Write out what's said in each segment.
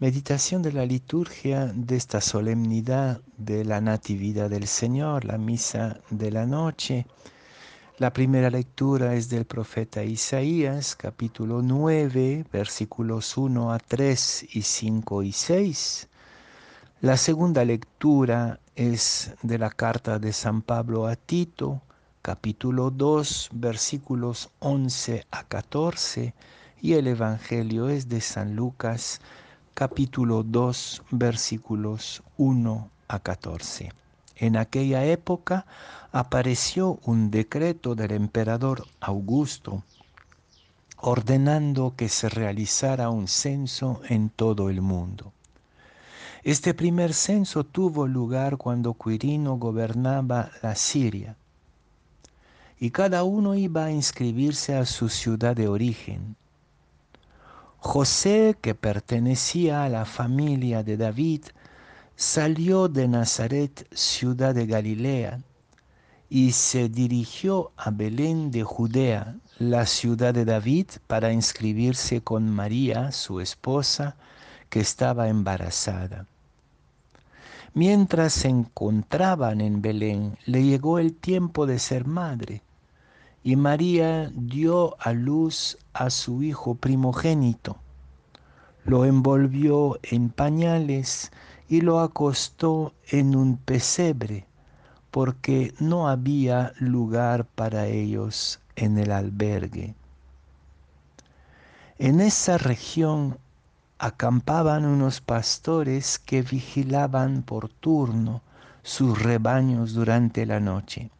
Meditación de la liturgia de esta solemnidad de la Natividad del Señor, la misa de la noche. La primera lectura es del profeta Isaías, capítulo 9, versículos 1 a 3 y 5 y 6. La segunda lectura es de la carta de San Pablo a Tito, capítulo 2, versículos 11 a 14, y el Evangelio es de San Lucas, capítulo 2, versículos 1 a 14. En aquella época apareció un decreto del emperador Augusto ordenando que se realizara un censo en todo el mundo. Este primer censo tuvo lugar cuando Quirino gobernaba la Siria y cada uno iba a inscribirse a su ciudad de origen. José, que pertenecía a la familia de David, salió de Nazaret, ciudad de Galilea, y se dirigió a Belén de Judea, la ciudad de David, para inscribirse con María, su esposa, que estaba embarazada. Mientras se encontraban en Belén, le llegó el tiempo de ser madre y María dio a luz a su hijo primogénito. Lo envolvió en pañales y lo acostó en un pesebre, porque no había lugar para ellos en el albergue. En esa región acampaban unos pastores que vigilaban por turno sus rebaños durante la noche.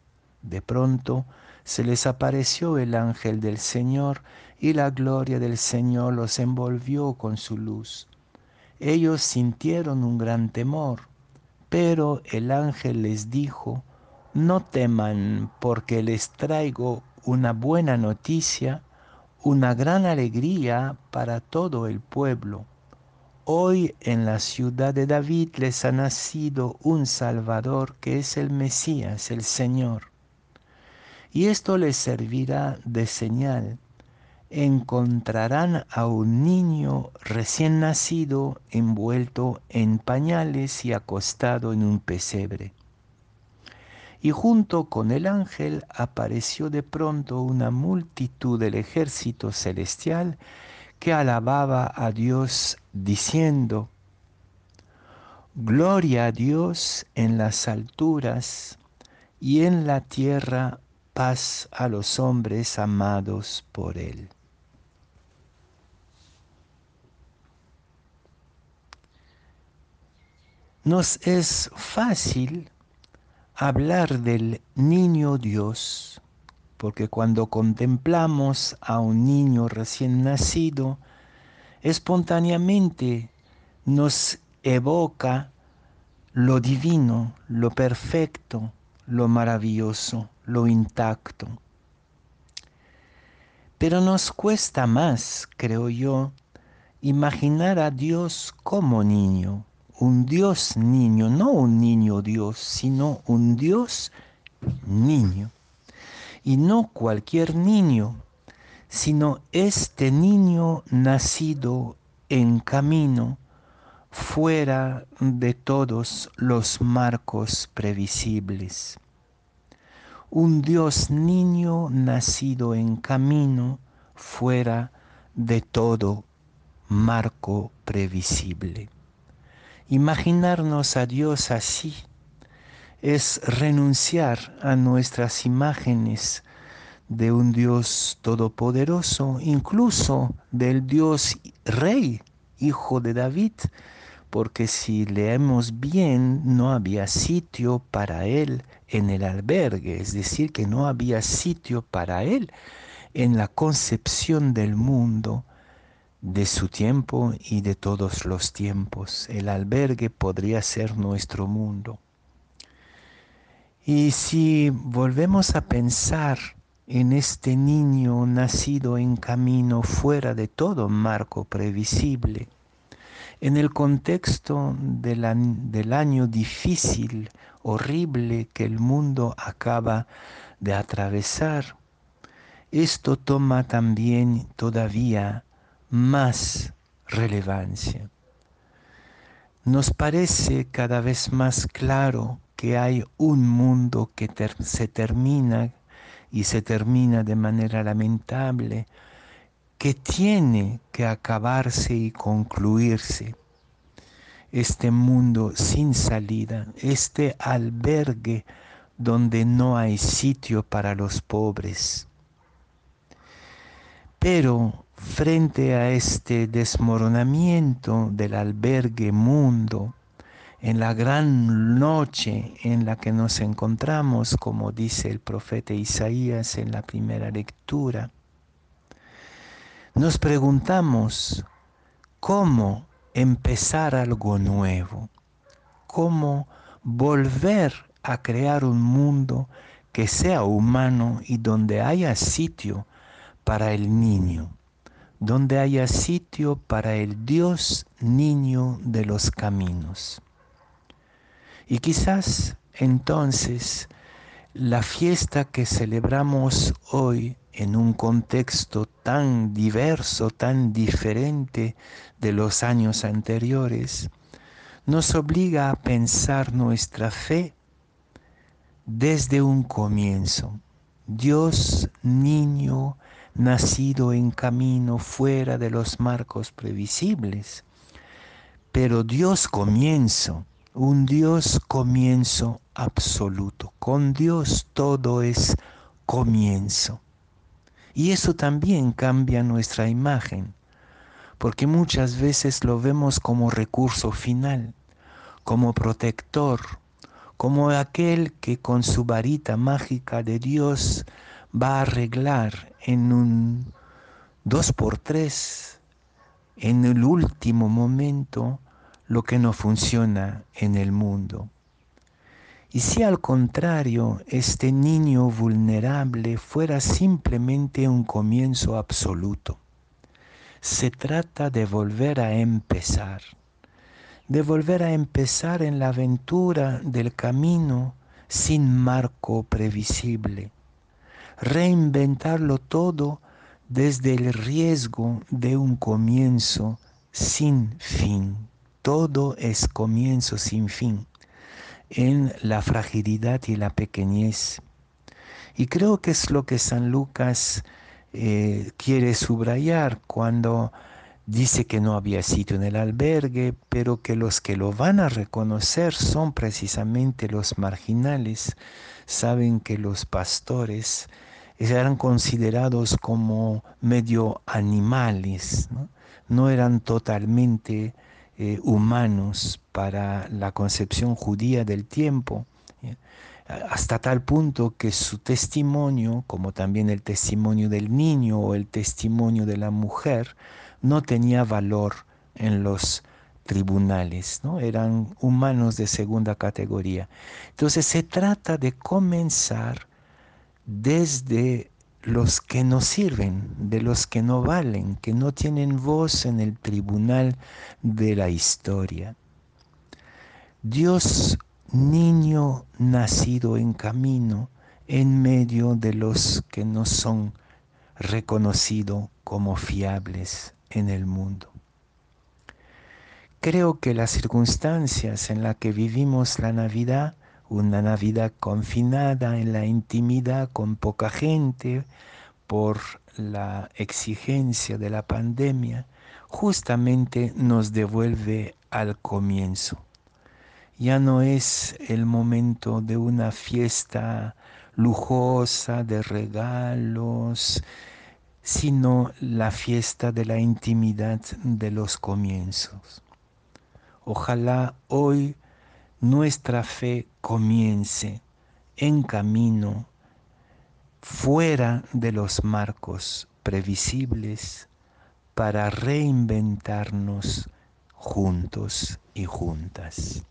De pronto se les apareció el ángel del Señor y la gloria del Señor los envolvió con su luz. Ellos sintieron un gran temor, pero el ángel les dijo, no teman porque les traigo una buena noticia, una gran alegría para todo el pueblo. Hoy en la ciudad de David les ha nacido un Salvador que es el Mesías, el Señor y esto les servirá de señal. Encontrarán a un niño recién nacido envuelto en pañales y acostado en un pesebre. Y junto con el ángel apareció de pronto una multitud del ejército celestial que alababa a Dios diciendo, Gloria a Dios en las alturas y en la tierra paz a los hombres amados por Él. Nos es fácil hablar del niño Dios, porque cuando contemplamos a un niño recién nacido, espontáneamente nos evoca lo divino, lo perfecto, lo maravilloso lo intacto. Pero nos cuesta más, creo yo, imaginar a Dios como niño, un Dios niño, no un niño Dios, sino un Dios niño. Y no cualquier niño, sino este niño nacido en camino fuera de todos los marcos previsibles un Dios niño nacido en camino fuera de todo marco previsible. Imaginarnos a Dios así es renunciar a nuestras imágenes de un Dios todopoderoso, incluso del Dios rey, hijo de David, porque si leemos bien, no había sitio para él en el albergue, es decir, que no había sitio para él en la concepción del mundo de su tiempo y de todos los tiempos. El albergue podría ser nuestro mundo. Y si volvemos a pensar en este niño nacido en camino fuera de todo marco previsible, en el contexto del, año difícil, horrible que el mundo acaba de atravesar, esto toma también todavía más relevancia. nos parece cada vez más claro que hay un mundo que se termina y se termina de manera lamentable, que tiene que acabarse y concluirse. Este mundo sin salida, este albergue donde no hay sitio para los pobres. Pero frente a este desmoronamiento del albergue mundo, en la gran noche en la que nos encontramos, como dice el profeta Isaías en la primera lectura, nos preguntamos cómo empezar algo nuevo, cómo volver a crear un mundo que sea humano y donde haya sitio para el niño, donde haya sitio para el Dios niño de los caminos. Y quizás entonces la fiesta que celebramos hoy en un contexto tan diverso, tan diferente de los años anteriores, nos obliga a pensar nuestra fe desde un comienzo. Dios niño nacido en camino fuera de los marcos previsibles, pero Dios comienzo un Dios comienzo absoluto. Con Dios todo es comienzo. Y eso también cambia nuestra imagen, porque muchas veces lo vemos como recurso final, como protector, como aquel que con su varita mágica de Dios va a arreglar en un dos por tres, en el último momento, lo que no funciona en el mundo. Y si al contrario este niño vulnerable fuera simplemente un comienzo absoluto, se trata de volver a empezar, de volver a empezar en la aventura del camino sin marco previsible, reinventarlo todo desde el riesgo de un comienzo sin fin. Todo es comienzo sin fin en la fragilidad y la pequeñez. Y creo que es lo que San Lucas eh, quiere subrayar cuando dice que no había sitio en el albergue, pero que los que lo van a reconocer son precisamente los marginales. Saben que los pastores eran considerados como medio animales, no, no eran totalmente eh, humanos para la concepción judía del tiempo, hasta tal punto que su testimonio, como también el testimonio del niño o el testimonio de la mujer, no tenía valor en los tribunales, ¿no? eran humanos de segunda categoría. Entonces se trata de comenzar desde los que no sirven, de los que no valen, que no tienen voz en el tribunal de la historia. Dios niño nacido en camino en medio de los que no son reconocidos como fiables en el mundo. Creo que las circunstancias en las que vivimos la Navidad una Navidad confinada en la intimidad con poca gente por la exigencia de la pandemia, justamente nos devuelve al comienzo. Ya no es el momento de una fiesta lujosa de regalos, sino la fiesta de la intimidad de los comienzos. Ojalá hoy nuestra fe comience en camino fuera de los marcos previsibles para reinventarnos juntos y juntas.